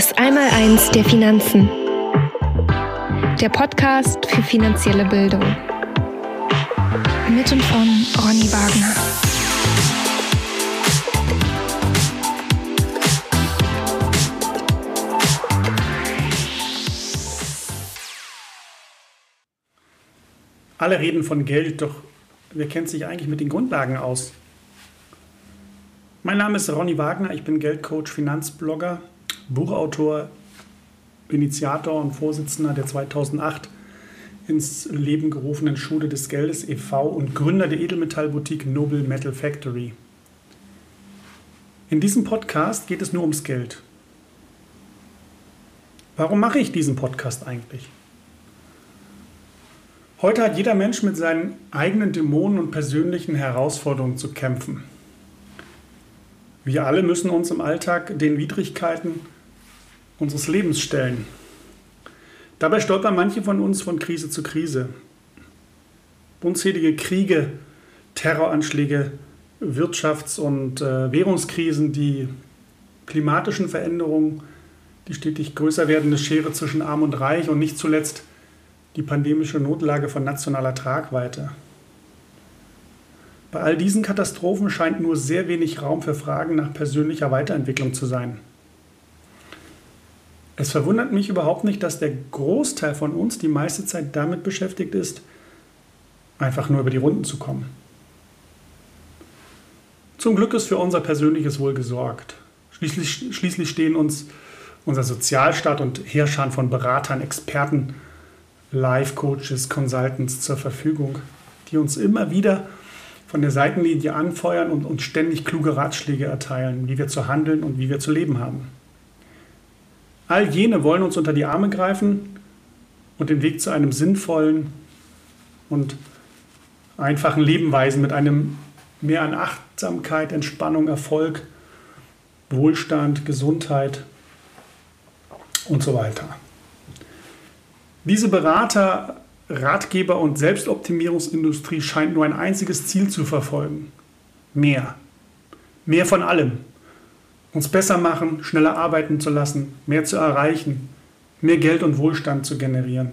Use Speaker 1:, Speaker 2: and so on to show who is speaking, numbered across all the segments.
Speaker 1: Das Einmaleins der Finanzen. Der Podcast für finanzielle Bildung. Mit und von Ronny Wagner.
Speaker 2: Alle reden von Geld, doch wer kennt sich eigentlich mit den Grundlagen aus? Mein Name ist Ronny Wagner, ich bin Geldcoach, Finanzblogger, Buchautor, Initiator und Vorsitzender der 2008 ins Leben gerufenen Schule des Geldes e.V. und Gründer der Edelmetallboutique Noble Metal Factory. In diesem Podcast geht es nur ums Geld. Warum mache ich diesen Podcast eigentlich? Heute hat jeder Mensch mit seinen eigenen Dämonen und persönlichen Herausforderungen zu kämpfen. Wir alle müssen uns im Alltag den Widrigkeiten unseres Lebens stellen. Dabei stolpern manche von uns von Krise zu Krise. Unzählige Kriege, Terroranschläge, Wirtschafts- und äh, Währungskrisen, die klimatischen Veränderungen, die stetig größer werdende Schere zwischen Arm und Reich und nicht zuletzt die pandemische Notlage von nationaler Tragweite. Bei all diesen Katastrophen scheint nur sehr wenig Raum für Fragen nach persönlicher Weiterentwicklung zu sein. Es verwundert mich überhaupt nicht, dass der Großteil von uns die meiste Zeit damit beschäftigt ist, einfach nur über die Runden zu kommen. Zum Glück ist für unser persönliches Wohl gesorgt. Schließlich, schließlich stehen uns unser Sozialstaat und Herrscher von Beratern, Experten, Life-Coaches, Consultants zur Verfügung, die uns immer wieder von der Seitenlinie anfeuern und uns ständig kluge Ratschläge erteilen, wie wir zu handeln und wie wir zu leben haben. All jene wollen uns unter die Arme greifen und den Weg zu einem sinnvollen und einfachen Leben weisen mit einem mehr an Achtsamkeit, Entspannung, Erfolg, Wohlstand, Gesundheit und so weiter. Diese Berater Ratgeber- und Selbstoptimierungsindustrie scheint nur ein einziges Ziel zu verfolgen. Mehr. Mehr von allem. Uns besser machen, schneller arbeiten zu lassen, mehr zu erreichen, mehr Geld und Wohlstand zu generieren.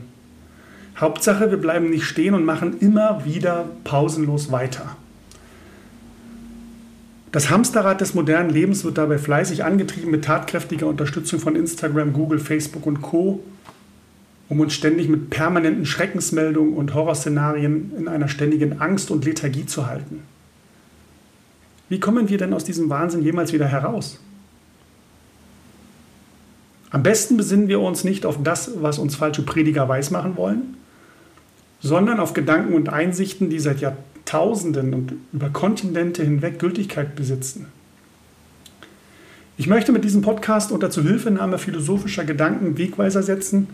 Speaker 2: Hauptsache, wir bleiben nicht stehen und machen immer wieder pausenlos weiter. Das Hamsterrad des modernen Lebens wird dabei fleißig angetrieben mit tatkräftiger Unterstützung von Instagram, Google, Facebook und Co um uns ständig mit permanenten Schreckensmeldungen und Horrorszenarien in einer ständigen Angst und Lethargie zu halten. Wie kommen wir denn aus diesem Wahnsinn jemals wieder heraus? Am besten besinnen wir uns nicht auf das, was uns falsche Prediger weismachen wollen, sondern auf Gedanken und Einsichten, die seit Jahrtausenden und über Kontinente hinweg Gültigkeit besitzen. Ich möchte mit diesem Podcast unter Zuhilfenahme philosophischer Gedanken Wegweiser setzen,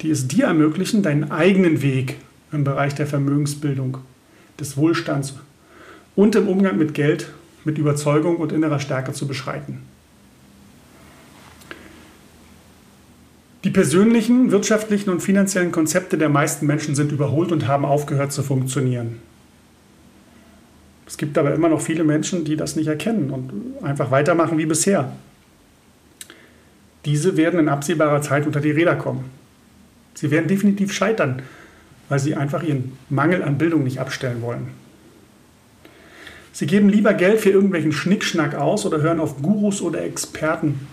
Speaker 2: die es dir ermöglichen, deinen eigenen Weg im Bereich der Vermögensbildung, des Wohlstands und im Umgang mit Geld mit Überzeugung und innerer Stärke zu beschreiten. Die persönlichen, wirtschaftlichen und finanziellen Konzepte der meisten Menschen sind überholt und haben aufgehört zu funktionieren. Es gibt aber immer noch viele Menschen, die das nicht erkennen und einfach weitermachen wie bisher. Diese werden in absehbarer Zeit unter die Räder kommen. Sie werden definitiv scheitern, weil sie einfach ihren Mangel an Bildung nicht abstellen wollen. Sie geben lieber Geld für irgendwelchen Schnickschnack aus oder hören auf Gurus oder Experten,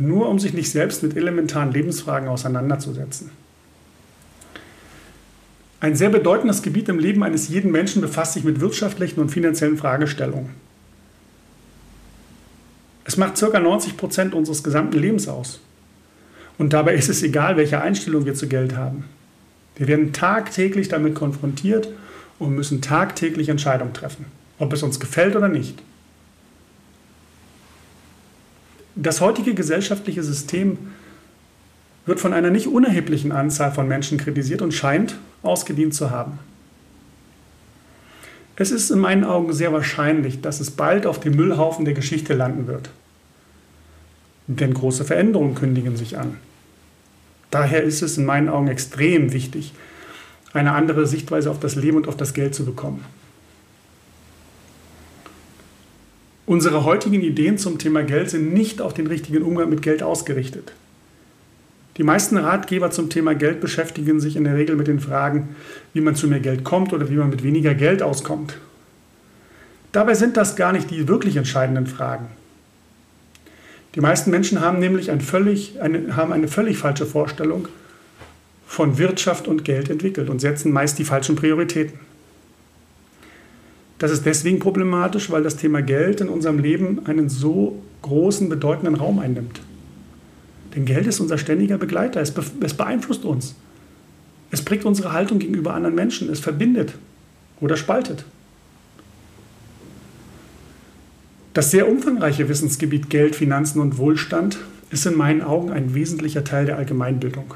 Speaker 2: nur um sich nicht selbst mit elementaren Lebensfragen auseinanderzusetzen. Ein sehr bedeutendes Gebiet im Leben eines jeden Menschen befasst sich mit wirtschaftlichen und finanziellen Fragestellungen. Es macht ca. 90 Prozent unseres gesamten Lebens aus. Und dabei ist es egal, welche Einstellung wir zu Geld haben. Wir werden tagtäglich damit konfrontiert und müssen tagtäglich Entscheidungen treffen, ob es uns gefällt oder nicht. Das heutige gesellschaftliche System wird von einer nicht unerheblichen Anzahl von Menschen kritisiert und scheint ausgedient zu haben. Es ist in meinen Augen sehr wahrscheinlich, dass es bald auf dem Müllhaufen der Geschichte landen wird. Denn große Veränderungen kündigen sich an. Daher ist es in meinen Augen extrem wichtig, eine andere Sichtweise auf das Leben und auf das Geld zu bekommen. Unsere heutigen Ideen zum Thema Geld sind nicht auf den richtigen Umgang mit Geld ausgerichtet. Die meisten Ratgeber zum Thema Geld beschäftigen sich in der Regel mit den Fragen, wie man zu mehr Geld kommt oder wie man mit weniger Geld auskommt. Dabei sind das gar nicht die wirklich entscheidenden Fragen. Die meisten Menschen haben nämlich ein völlig, eine, haben eine völlig falsche Vorstellung von Wirtschaft und Geld entwickelt und setzen meist die falschen Prioritäten. Das ist deswegen problematisch, weil das Thema Geld in unserem Leben einen so großen, bedeutenden Raum einnimmt. Denn Geld ist unser ständiger Begleiter, es, be es beeinflusst uns. Es prägt unsere Haltung gegenüber anderen Menschen, es verbindet oder spaltet. Das sehr umfangreiche Wissensgebiet Geld, Finanzen und Wohlstand ist in meinen Augen ein wesentlicher Teil der Allgemeinbildung.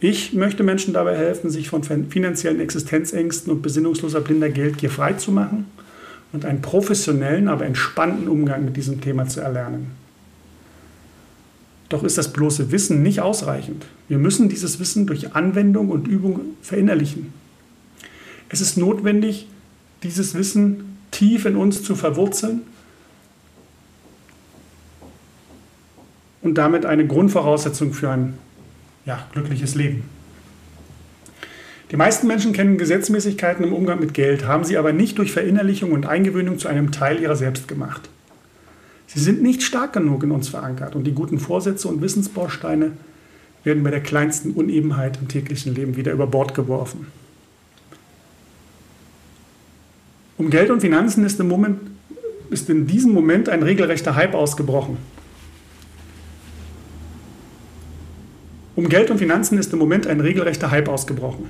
Speaker 2: Ich möchte Menschen dabei helfen, sich von finanziellen Existenzängsten und besinnungsloser blinder Geldgier freizumachen und einen professionellen, aber entspannten Umgang mit diesem Thema zu erlernen. Doch ist das bloße Wissen nicht ausreichend. Wir müssen dieses Wissen durch Anwendung und Übung verinnerlichen. Es ist notwendig, dieses Wissen tief in uns zu verwurzeln und damit eine Grundvoraussetzung für ein ja, glückliches Leben. Die meisten Menschen kennen Gesetzmäßigkeiten im Umgang mit Geld, haben sie aber nicht durch Verinnerlichung und Eingewöhnung zu einem Teil ihrer selbst gemacht. Sie sind nicht stark genug in uns verankert und die guten Vorsätze und Wissensbausteine werden bei der kleinsten Unebenheit im täglichen Leben wieder über Bord geworfen. Um Geld und Finanzen ist, im Moment, ist in diesem Moment ein regelrechter Hype ausgebrochen. Um Geld und Finanzen ist im Moment ein regelrechter Hype ausgebrochen.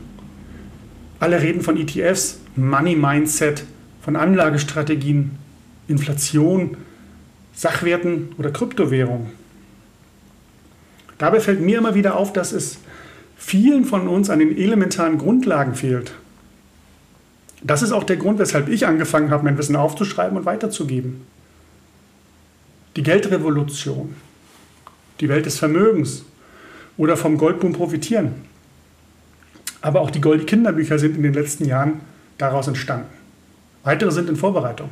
Speaker 2: Alle reden von ETFs, Money Mindset, von Anlagestrategien, Inflation, Sachwerten oder Kryptowährungen. Dabei fällt mir immer wieder auf, dass es vielen von uns an den elementaren Grundlagen fehlt. Das ist auch der Grund, weshalb ich angefangen habe, mein Wissen aufzuschreiben und weiterzugeben. Die Geldrevolution, die Welt des Vermögens, oder vom Goldboom profitieren. Aber auch die Goldie Kinderbücher sind in den letzten Jahren daraus entstanden. Weitere sind in Vorbereitung.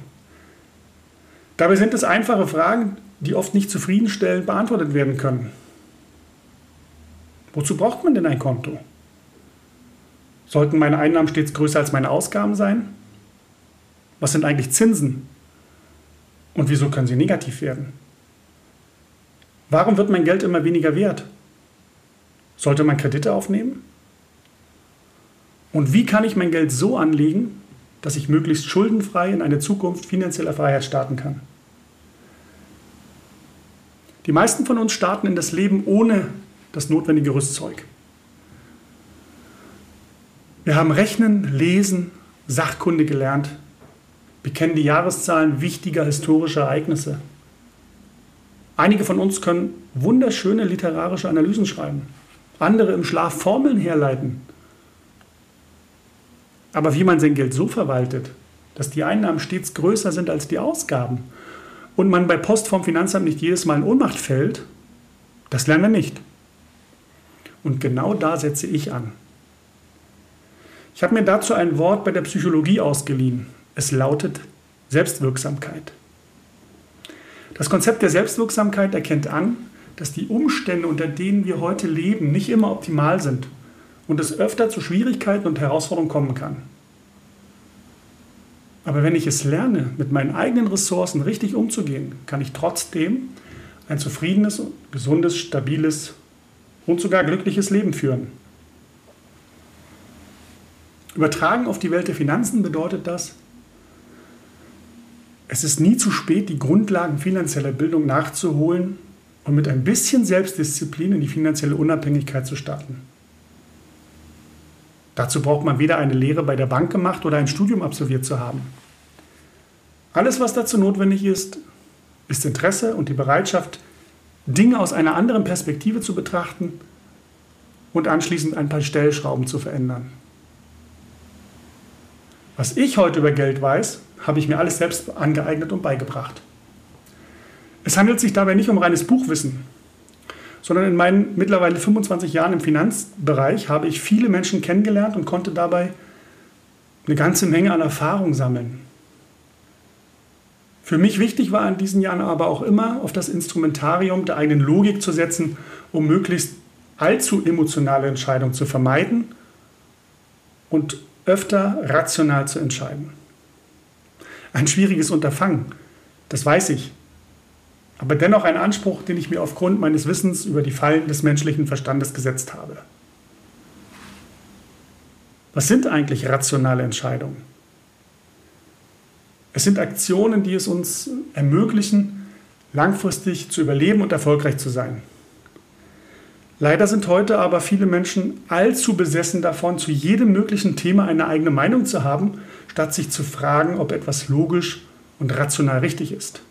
Speaker 2: Dabei sind es einfache Fragen, die oft nicht zufriedenstellend beantwortet werden können. Wozu braucht man denn ein Konto? Sollten meine Einnahmen stets größer als meine Ausgaben sein? Was sind eigentlich Zinsen? Und wieso können sie negativ werden? Warum wird mein Geld immer weniger wert? Sollte man Kredite aufnehmen? Und wie kann ich mein Geld so anlegen, dass ich möglichst schuldenfrei in eine Zukunft finanzieller Freiheit starten kann? Die meisten von uns starten in das Leben ohne das notwendige Rüstzeug. Wir haben Rechnen, Lesen, Sachkunde gelernt. Wir kennen die Jahreszahlen wichtiger historischer Ereignisse. Einige von uns können wunderschöne literarische Analysen schreiben andere im Schlaf Formeln herleiten. Aber wie man sein Geld so verwaltet, dass die Einnahmen stets größer sind als die Ausgaben und man bei Post vom Finanzamt nicht jedes Mal in Ohnmacht fällt, das lernen wir nicht. Und genau da setze ich an. Ich habe mir dazu ein Wort bei der Psychologie ausgeliehen. Es lautet Selbstwirksamkeit. Das Konzept der Selbstwirksamkeit erkennt an, dass die Umstände, unter denen wir heute leben, nicht immer optimal sind und es öfter zu Schwierigkeiten und Herausforderungen kommen kann. Aber wenn ich es lerne, mit meinen eigenen Ressourcen richtig umzugehen, kann ich trotzdem ein zufriedenes, gesundes, stabiles und sogar glückliches Leben führen. Übertragen auf die Welt der Finanzen bedeutet das, es ist nie zu spät, die Grundlagen finanzieller Bildung nachzuholen und mit ein bisschen Selbstdisziplin in die finanzielle Unabhängigkeit zu starten. Dazu braucht man weder eine Lehre bei der Bank gemacht oder ein Studium absolviert zu haben. Alles, was dazu notwendig ist, ist Interesse und die Bereitschaft, Dinge aus einer anderen Perspektive zu betrachten und anschließend ein paar Stellschrauben zu verändern. Was ich heute über Geld weiß, habe ich mir alles selbst angeeignet und beigebracht. Es handelt sich dabei nicht um reines Buchwissen, sondern in meinen mittlerweile 25 Jahren im Finanzbereich habe ich viele Menschen kennengelernt und konnte dabei eine ganze Menge an Erfahrung sammeln. Für mich wichtig war in diesen Jahren aber auch immer, auf das Instrumentarium der eigenen Logik zu setzen, um möglichst allzu emotionale Entscheidungen zu vermeiden und öfter rational zu entscheiden. Ein schwieriges Unterfangen, das weiß ich, aber dennoch ein Anspruch, den ich mir aufgrund meines Wissens über die Fallen des menschlichen Verstandes gesetzt habe. Was sind eigentlich rationale Entscheidungen? Es sind Aktionen, die es uns ermöglichen, langfristig zu überleben und erfolgreich zu sein. Leider sind heute aber viele Menschen allzu besessen davon, zu jedem möglichen Thema eine eigene Meinung zu haben, statt sich zu fragen, ob etwas logisch und rational richtig ist.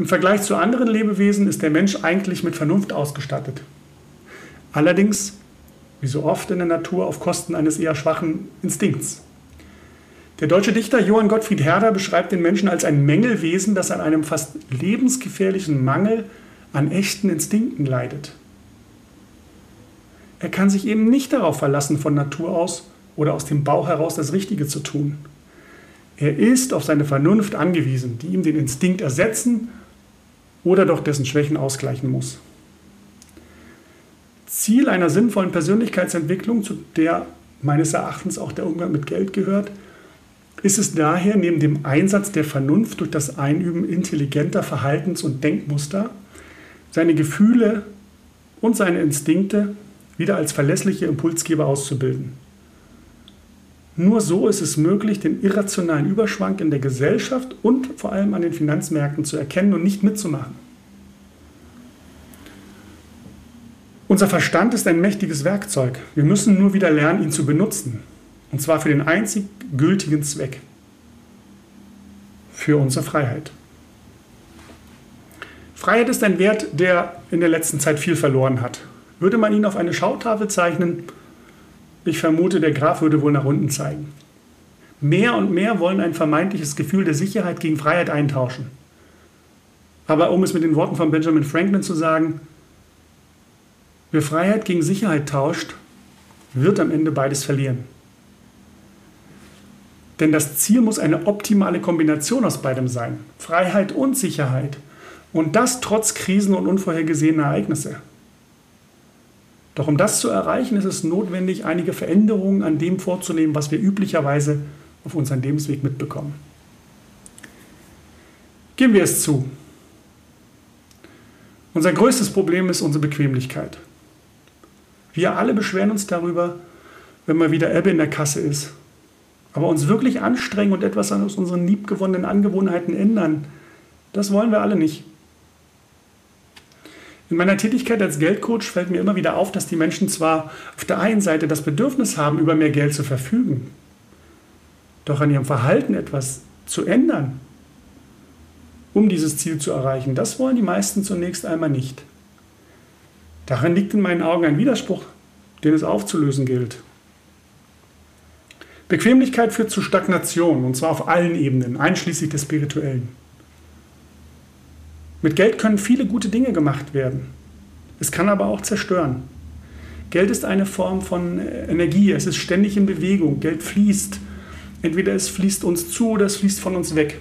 Speaker 2: Im Vergleich zu anderen Lebewesen ist der Mensch eigentlich mit Vernunft ausgestattet. Allerdings, wie so oft in der Natur, auf Kosten eines eher schwachen Instinkts. Der deutsche Dichter Johann Gottfried Herder beschreibt den Menschen als ein Mängelwesen, das an einem fast lebensgefährlichen Mangel an echten Instinkten leidet. Er kann sich eben nicht darauf verlassen, von Natur aus oder aus dem Bauch heraus das Richtige zu tun. Er ist auf seine Vernunft angewiesen, die ihm den Instinkt ersetzen oder doch dessen Schwächen ausgleichen muss. Ziel einer sinnvollen Persönlichkeitsentwicklung, zu der meines Erachtens auch der Umgang mit Geld gehört, ist es daher neben dem Einsatz der Vernunft durch das Einüben intelligenter Verhaltens- und Denkmuster, seine Gefühle und seine Instinkte wieder als verlässliche Impulsgeber auszubilden. Nur so ist es möglich, den irrationalen Überschwang in der Gesellschaft und vor allem an den Finanzmärkten zu erkennen und nicht mitzumachen. Unser Verstand ist ein mächtiges Werkzeug. Wir müssen nur wieder lernen, ihn zu benutzen. Und zwar für den einzig gültigen Zweck. Für unsere Freiheit. Freiheit ist ein Wert, der in der letzten Zeit viel verloren hat. Würde man ihn auf eine Schautafel zeichnen, ich vermute, der Graph würde wohl nach unten zeigen. Mehr und mehr wollen ein vermeintliches Gefühl der Sicherheit gegen Freiheit eintauschen. Aber um es mit den Worten von Benjamin Franklin zu sagen, wer Freiheit gegen Sicherheit tauscht, wird am Ende beides verlieren. Denn das Ziel muss eine optimale Kombination aus beidem sein. Freiheit und Sicherheit. Und das trotz Krisen und unvorhergesehener Ereignisse. Doch um das zu erreichen, ist es notwendig, einige Veränderungen an dem vorzunehmen, was wir üblicherweise auf unserem Lebensweg mitbekommen. Geben wir es zu. Unser größtes Problem ist unsere Bequemlichkeit. Wir alle beschweren uns darüber, wenn mal wieder Ebbe in der Kasse ist aber uns wirklich anstrengen und etwas aus unseren liebgewonnenen Angewohnheiten ändern, das wollen wir alle nicht. In meiner Tätigkeit als Geldcoach fällt mir immer wieder auf, dass die Menschen zwar auf der einen Seite das Bedürfnis haben, über mehr Geld zu verfügen, doch an ihrem Verhalten etwas zu ändern, um dieses Ziel zu erreichen, das wollen die meisten zunächst einmal nicht. Darin liegt in meinen Augen ein Widerspruch, den es aufzulösen gilt. Bequemlichkeit führt zu Stagnation, und zwar auf allen Ebenen, einschließlich des spirituellen. Mit Geld können viele gute Dinge gemacht werden. Es kann aber auch zerstören. Geld ist eine Form von Energie, es ist ständig in Bewegung, Geld fließt. Entweder es fließt uns zu oder es fließt von uns weg.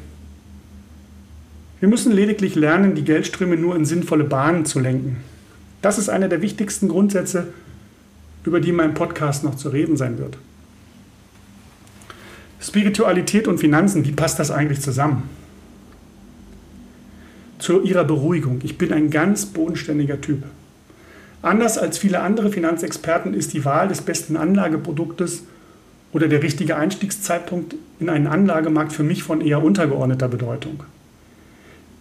Speaker 2: Wir müssen lediglich lernen, die Geldströme nur in sinnvolle Bahnen zu lenken. Das ist einer der wichtigsten Grundsätze, über die in meinem Podcast noch zu reden sein wird. Spiritualität und Finanzen, wie passt das eigentlich zusammen? Zu ihrer Beruhigung. Ich bin ein ganz bodenständiger Typ. Anders als viele andere Finanzexperten ist die Wahl des besten Anlageproduktes oder der richtige Einstiegszeitpunkt in einen Anlagemarkt für mich von eher untergeordneter Bedeutung.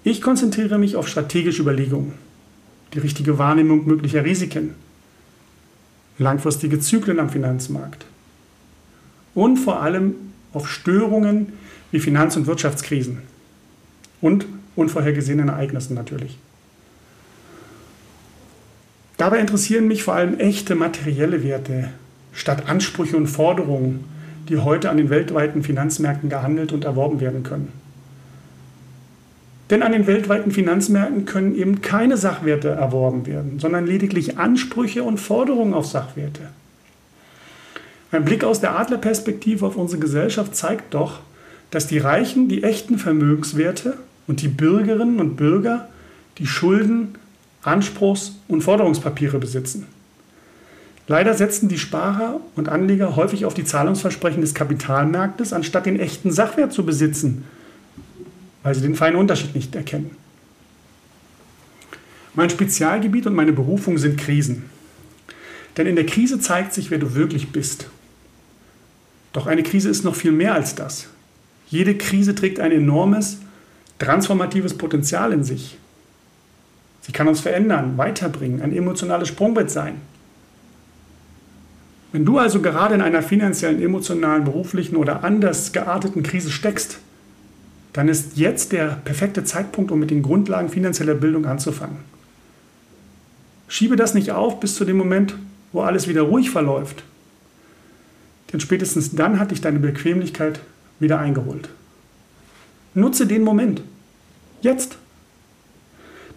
Speaker 2: Ich konzentriere mich auf strategische Überlegungen, die richtige Wahrnehmung möglicher Risiken, langfristige Zyklen am Finanzmarkt und vor allem auf Störungen wie Finanz- und Wirtschaftskrisen und unvorhergesehenen Ereignissen natürlich. Dabei interessieren mich vor allem echte materielle Werte statt Ansprüche und Forderungen, die heute an den weltweiten Finanzmärkten gehandelt und erworben werden können. Denn an den weltweiten Finanzmärkten können eben keine Sachwerte erworben werden, sondern lediglich Ansprüche und Forderungen auf Sachwerte. Ein Blick aus der Adlerperspektive auf unsere Gesellschaft zeigt doch, dass die Reichen die echten Vermögenswerte und die Bürgerinnen und Bürger die Schulden, Anspruchs- und Forderungspapiere besitzen. Leider setzen die Sparer und Anleger häufig auf die Zahlungsversprechen des Kapitalmarktes, anstatt den echten Sachwert zu besitzen, weil sie den feinen Unterschied nicht erkennen. Mein Spezialgebiet und meine Berufung sind Krisen. Denn in der Krise zeigt sich, wer du wirklich bist. Doch eine Krise ist noch viel mehr als das. Jede Krise trägt ein enormes, transformatives Potenzial in sich. Sie kann uns verändern, weiterbringen, ein emotionales Sprungbrett sein. Wenn du also gerade in einer finanziellen, emotionalen, beruflichen oder anders gearteten Krise steckst, dann ist jetzt der perfekte Zeitpunkt, um mit den Grundlagen finanzieller Bildung anzufangen. Schiebe das nicht auf bis zu dem Moment, wo alles wieder ruhig verläuft. Denn spätestens dann hat dich deine Bequemlichkeit wieder eingeholt. Nutze den Moment. Jetzt.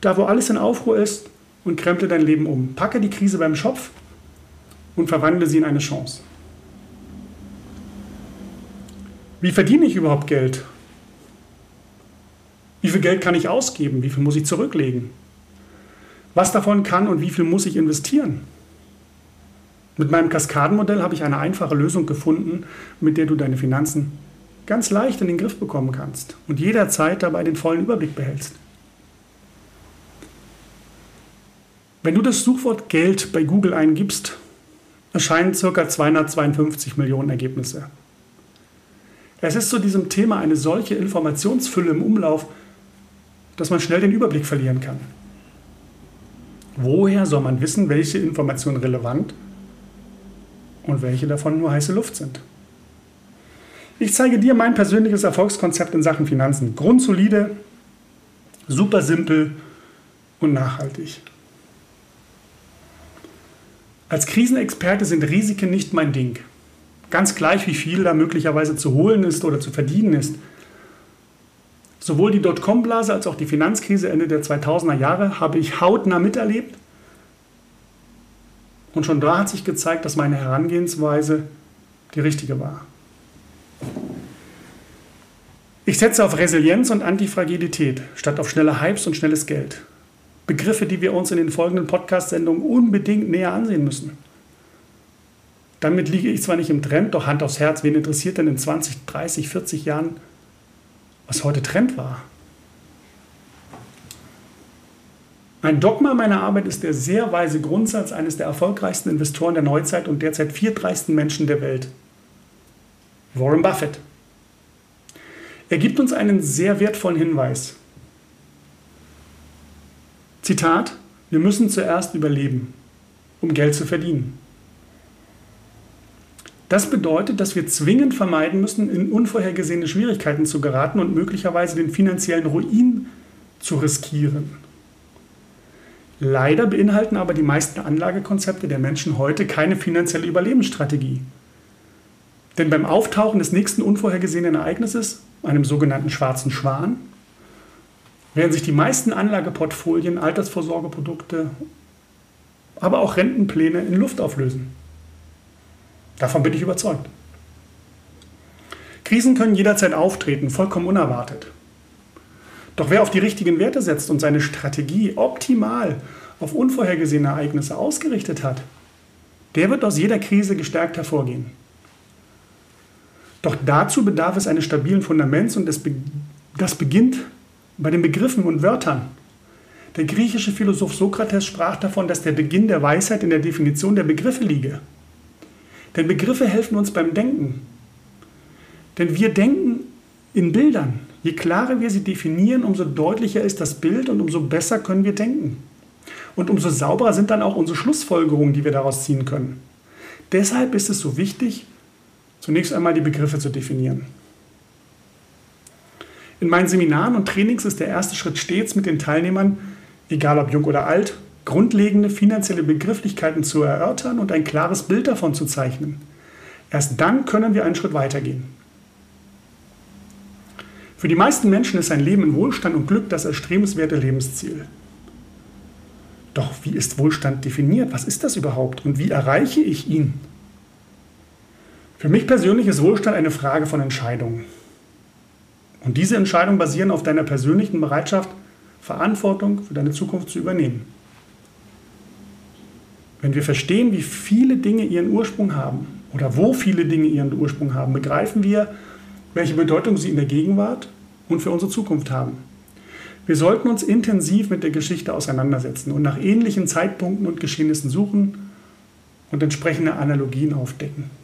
Speaker 2: Da, wo alles in Aufruhr ist und kremple dein Leben um. Packe die Krise beim Schopf und verwandle sie in eine Chance. Wie verdiene ich überhaupt Geld? Wie viel Geld kann ich ausgeben? Wie viel muss ich zurücklegen? Was davon kann und wie viel muss ich investieren? Mit meinem Kaskadenmodell habe ich eine einfache Lösung gefunden, mit der du deine Finanzen ganz leicht in den Griff bekommen kannst und jederzeit dabei den vollen Überblick behältst. Wenn du das Suchwort Geld bei Google eingibst, erscheinen ca. 252 Millionen Ergebnisse. Es ist zu diesem Thema eine solche Informationsfülle im Umlauf, dass man schnell den Überblick verlieren kann. Woher soll man wissen, welche Informationen relevant und welche davon nur heiße Luft sind? Ich zeige dir mein persönliches Erfolgskonzept in Sachen Finanzen. Grundsolide, super simpel und nachhaltig. Als Krisenexperte sind Risiken nicht mein Ding. Ganz gleich, wie viel da möglicherweise zu holen ist oder zu verdienen ist. Sowohl die Dotcom-Blase als auch die Finanzkrise Ende der 2000er Jahre habe ich hautnah miterlebt. Und schon da hat sich gezeigt, dass meine Herangehensweise die richtige war. Ich setze auf Resilienz und Antifragilität statt auf schnelle Hypes und schnelles Geld. Begriffe, die wir uns in den folgenden Podcast-Sendungen unbedingt näher ansehen müssen. Damit liege ich zwar nicht im Trend, doch Hand aufs Herz, wen interessiert denn in 20, 30, 40 Jahren, was heute Trend war? Ein Dogma meiner Arbeit ist der sehr weise Grundsatz eines der erfolgreichsten Investoren der Neuzeit und derzeit viertreichsten Menschen der Welt, Warren Buffett. Er gibt uns einen sehr wertvollen Hinweis. Zitat, wir müssen zuerst überleben, um Geld zu verdienen. Das bedeutet, dass wir zwingend vermeiden müssen, in unvorhergesehene Schwierigkeiten zu geraten und möglicherweise den finanziellen Ruin zu riskieren. Leider beinhalten aber die meisten Anlagekonzepte der Menschen heute keine finanzielle Überlebensstrategie. Denn beim Auftauchen des nächsten unvorhergesehenen Ereignisses, einem sogenannten schwarzen Schwan, werden sich die meisten Anlageportfolien, Altersvorsorgeprodukte, aber auch Rentenpläne in Luft auflösen. Davon bin ich überzeugt. Krisen können jederzeit auftreten, vollkommen unerwartet. Doch wer auf die richtigen Werte setzt und seine Strategie optimal auf unvorhergesehene Ereignisse ausgerichtet hat, der wird aus jeder Krise gestärkt hervorgehen. Doch dazu bedarf es eines stabilen Fundaments und das beginnt bei den Begriffen und Wörtern. Der griechische Philosoph Sokrates sprach davon, dass der Beginn der Weisheit in der Definition der Begriffe liege. Denn Begriffe helfen uns beim Denken. Denn wir denken in Bildern. Je klarer wir sie definieren, umso deutlicher ist das Bild und umso besser können wir denken. Und umso sauberer sind dann auch unsere Schlussfolgerungen, die wir daraus ziehen können. Deshalb ist es so wichtig, zunächst einmal die Begriffe zu definieren. In meinen Seminaren und Trainings ist der erste Schritt stets mit den Teilnehmern, egal ob jung oder alt, grundlegende finanzielle Begrifflichkeiten zu erörtern und ein klares Bild davon zu zeichnen. Erst dann können wir einen Schritt weitergehen. Für die meisten Menschen ist ein Leben in Wohlstand und Glück das erstrebenswerte Lebensziel. Doch wie ist Wohlstand definiert? Was ist das überhaupt und wie erreiche ich ihn? Für mich persönlich ist Wohlstand eine Frage von Entscheidungen. Und diese Entscheidungen basieren auf deiner persönlichen Bereitschaft, Verantwortung für deine Zukunft zu übernehmen. Wenn wir verstehen, wie viele Dinge ihren Ursprung haben oder wo viele Dinge ihren Ursprung haben, begreifen wir, welche Bedeutung sie in der Gegenwart und für unsere Zukunft haben. Wir sollten uns intensiv mit der Geschichte auseinandersetzen und nach ähnlichen Zeitpunkten und Geschehnissen suchen und entsprechende Analogien aufdecken.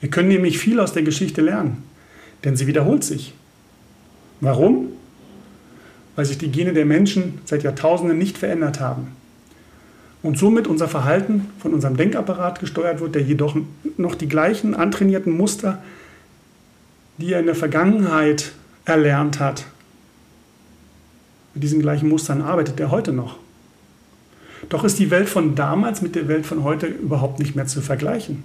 Speaker 2: Wir können nämlich viel aus der Geschichte lernen, denn sie wiederholt sich. Warum? Weil sich die Gene der Menschen seit Jahrtausenden nicht verändert haben und somit unser Verhalten von unserem Denkapparat gesteuert wird, der jedoch noch die gleichen antrainierten Muster, die er in der Vergangenheit erlernt hat, mit diesen gleichen Mustern arbeitet er heute noch. Doch ist die Welt von damals mit der Welt von heute überhaupt nicht mehr zu vergleichen.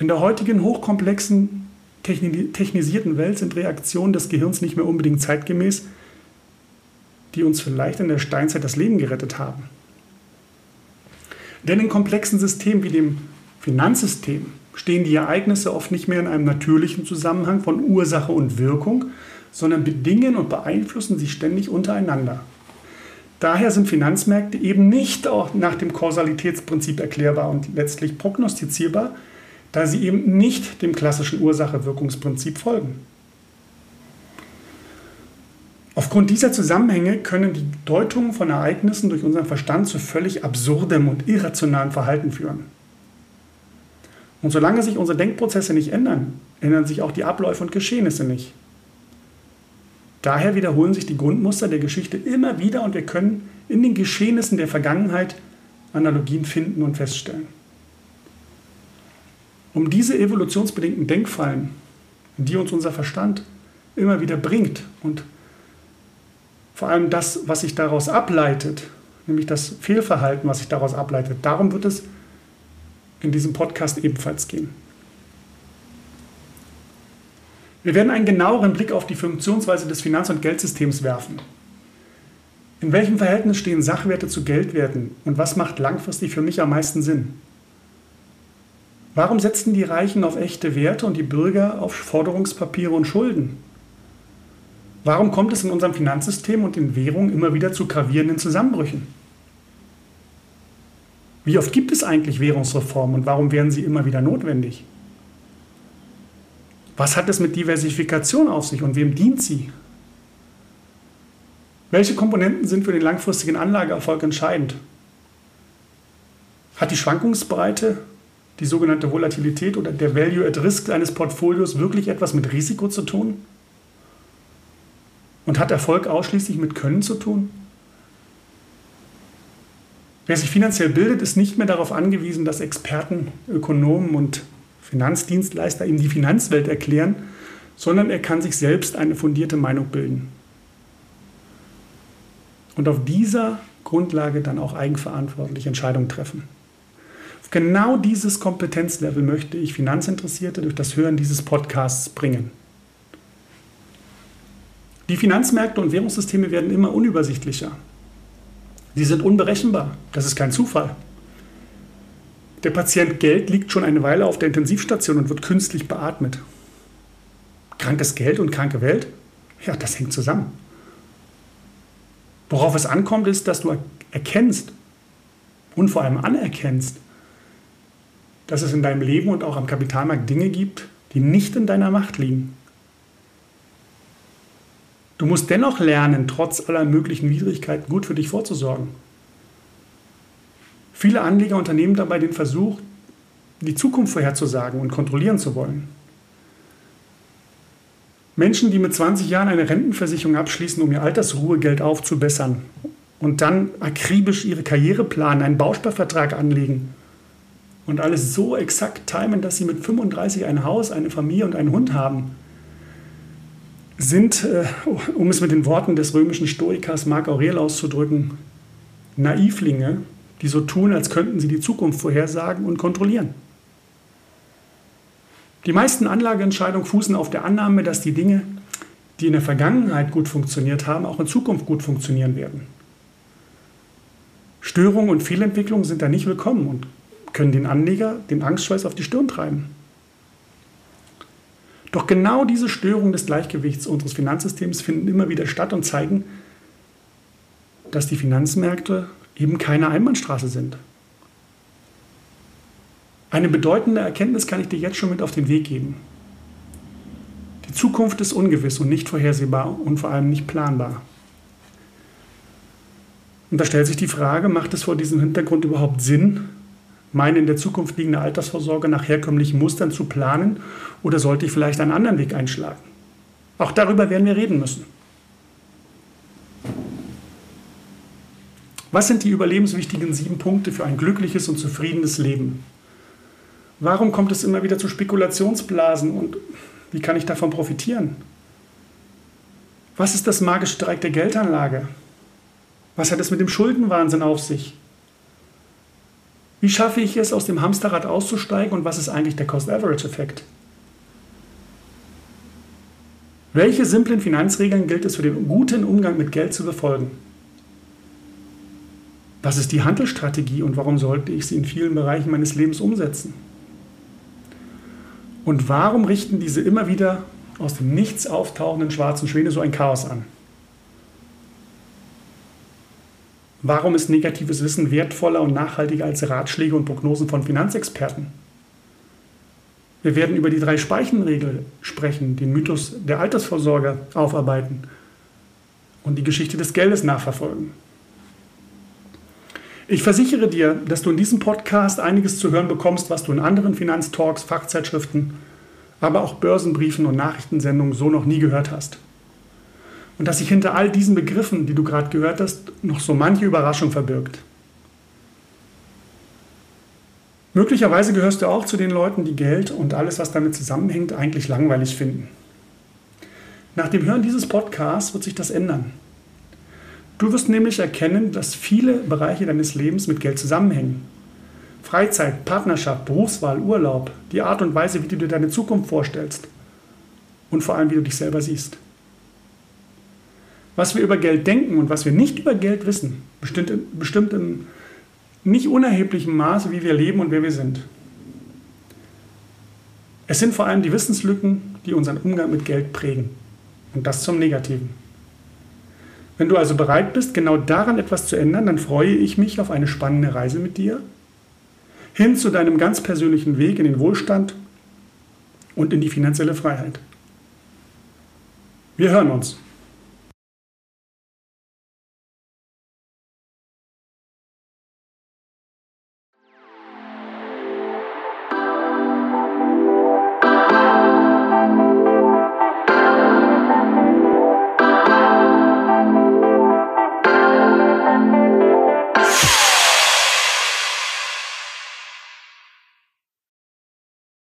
Speaker 2: In der heutigen hochkomplexen, technisierten Welt sind Reaktionen des Gehirns nicht mehr unbedingt zeitgemäß, die uns vielleicht in der Steinzeit das Leben gerettet haben. Denn in komplexen Systemen wie dem Finanzsystem stehen die Ereignisse oft nicht mehr in einem natürlichen Zusammenhang von Ursache und Wirkung, sondern bedingen und beeinflussen sich ständig untereinander. Daher sind Finanzmärkte eben nicht auch nach dem Kausalitätsprinzip erklärbar und letztlich prognostizierbar, da sie eben nicht dem klassischen Ursache-Wirkungsprinzip folgen. Aufgrund dieser Zusammenhänge können die Deutungen von Ereignissen durch unseren Verstand zu völlig absurdem und irrationalem Verhalten führen. Und solange sich unsere Denkprozesse nicht ändern, ändern sich auch die Abläufe und Geschehnisse nicht. Daher wiederholen sich die Grundmuster der Geschichte immer wieder und wir können in den Geschehnissen der Vergangenheit Analogien finden und feststellen. Um diese evolutionsbedingten Denkfallen, die uns unser Verstand immer wieder bringt und vor allem das, was sich daraus ableitet, nämlich das Fehlverhalten, was sich daraus ableitet. Darum wird es in diesem Podcast ebenfalls gehen. Wir werden einen genaueren Blick auf die Funktionsweise des Finanz- und Geldsystems werfen. In welchem Verhältnis stehen Sachwerte zu Geldwerten und was macht langfristig für mich am meisten Sinn? Warum setzen die Reichen auf echte Werte und die Bürger auf Forderungspapiere und Schulden? Warum kommt es in unserem Finanzsystem und in Währungen immer wieder zu gravierenden Zusammenbrüchen? Wie oft gibt es eigentlich Währungsreformen und warum werden sie immer wieder notwendig? Was hat es mit Diversifikation auf sich und wem dient sie? Welche Komponenten sind für den langfristigen Anlageerfolg entscheidend? Hat die Schwankungsbreite, die sogenannte Volatilität oder der Value at Risk eines Portfolios wirklich etwas mit Risiko zu tun? Und hat Erfolg ausschließlich mit Können zu tun? Wer sich finanziell bildet, ist nicht mehr darauf angewiesen, dass Experten, Ökonomen und Finanzdienstleister ihm die Finanzwelt erklären, sondern er kann sich selbst eine fundierte Meinung bilden. Und auf dieser Grundlage dann auch eigenverantwortlich Entscheidungen treffen. Genau dieses Kompetenzlevel möchte ich Finanzinteressierte durch das Hören dieses Podcasts bringen. Die Finanzmärkte und Währungssysteme werden immer unübersichtlicher. Sie sind unberechenbar. Das ist kein Zufall. Der Patient Geld liegt schon eine Weile auf der Intensivstation und wird künstlich beatmet. Krankes Geld und kranke Welt? Ja, das hängt zusammen. Worauf es ankommt, ist, dass du erkennst und vor allem anerkennst, dass es in deinem Leben und auch am Kapitalmarkt Dinge gibt, die nicht in deiner Macht liegen. Du musst dennoch lernen, trotz aller möglichen Widrigkeiten gut für dich vorzusorgen. Viele Anleger unternehmen dabei den Versuch, die Zukunft vorherzusagen und kontrollieren zu wollen. Menschen, die mit 20 Jahren eine Rentenversicherung abschließen, um ihr Altersruhegeld aufzubessern und dann akribisch ihre Karriere planen, einen Bausparvertrag anlegen und alles so exakt timen, dass sie mit 35 ein Haus, eine Familie und einen Hund haben, sind, äh, um es mit den Worten des römischen Stoikers Marc Aurel auszudrücken, Naivlinge, die so tun, als könnten sie die Zukunft vorhersagen und kontrollieren. Die meisten Anlageentscheidungen fußen auf der Annahme, dass die Dinge, die in der Vergangenheit gut funktioniert haben, auch in Zukunft gut funktionieren werden. Störungen und Fehlentwicklungen sind da nicht willkommen und können den Anleger den Angstschweiß auf die Stirn treiben. Doch genau diese Störungen des Gleichgewichts unseres Finanzsystems finden immer wieder statt und zeigen, dass die Finanzmärkte eben keine Einbahnstraße sind. Eine bedeutende Erkenntnis kann ich dir jetzt schon mit auf den Weg geben. Die Zukunft ist ungewiss und nicht vorhersehbar und vor allem nicht planbar. Und da stellt sich die Frage, macht es vor diesem Hintergrund überhaupt Sinn, meine in der Zukunft liegende Altersvorsorge nach herkömmlichen Mustern zu planen oder sollte ich vielleicht einen anderen Weg einschlagen? Auch darüber werden wir reden müssen. Was sind die überlebenswichtigen sieben Punkte für ein glückliches und zufriedenes Leben? Warum kommt es immer wieder zu Spekulationsblasen und wie kann ich davon profitieren? Was ist das magische Dreieck der Geldanlage? Was hat es mit dem Schuldenwahnsinn auf sich? Wie schaffe ich es, aus dem Hamsterrad auszusteigen und was ist eigentlich der Cost-Average-Effekt? Welche simplen Finanzregeln gilt es für den guten Umgang mit Geld zu befolgen? Was ist die Handelsstrategie und warum sollte ich sie in vielen Bereichen meines Lebens umsetzen? Und warum richten diese immer wieder aus dem Nichts auftauchenden schwarzen Schwäne so ein Chaos an? Warum ist negatives Wissen wertvoller und nachhaltiger als Ratschläge und Prognosen von Finanzexperten? Wir werden über die drei Speichenregel sprechen, den Mythos der Altersvorsorge aufarbeiten und die Geschichte des Geldes nachverfolgen. Ich versichere dir, dass du in diesem Podcast einiges zu hören bekommst, was du in anderen Finanztalks, Fachzeitschriften, aber auch Börsenbriefen und Nachrichtensendungen so noch nie gehört hast. Und dass sich hinter all diesen Begriffen, die du gerade gehört hast, noch so manche Überraschung verbirgt. Möglicherweise gehörst du auch zu den Leuten, die Geld und alles, was damit zusammenhängt, eigentlich langweilig finden. Nach dem Hören dieses Podcasts wird sich das ändern. Du wirst nämlich erkennen, dass viele Bereiche deines Lebens mit Geld zusammenhängen. Freizeit, Partnerschaft, Berufswahl, Urlaub, die Art und Weise, wie du dir deine Zukunft vorstellst und vor allem, wie du dich selber siehst. Was wir über Geld denken und was wir nicht über Geld wissen, bestimmt, bestimmt im nicht unerheblichem Maße, wie wir leben und wer wir sind. Es sind vor allem die Wissenslücken, die unseren Umgang mit Geld prägen. Und das zum Negativen. Wenn du also bereit bist, genau daran etwas zu ändern, dann freue ich mich auf eine spannende Reise mit dir hin zu deinem ganz persönlichen Weg in den Wohlstand und in die finanzielle Freiheit. Wir hören uns.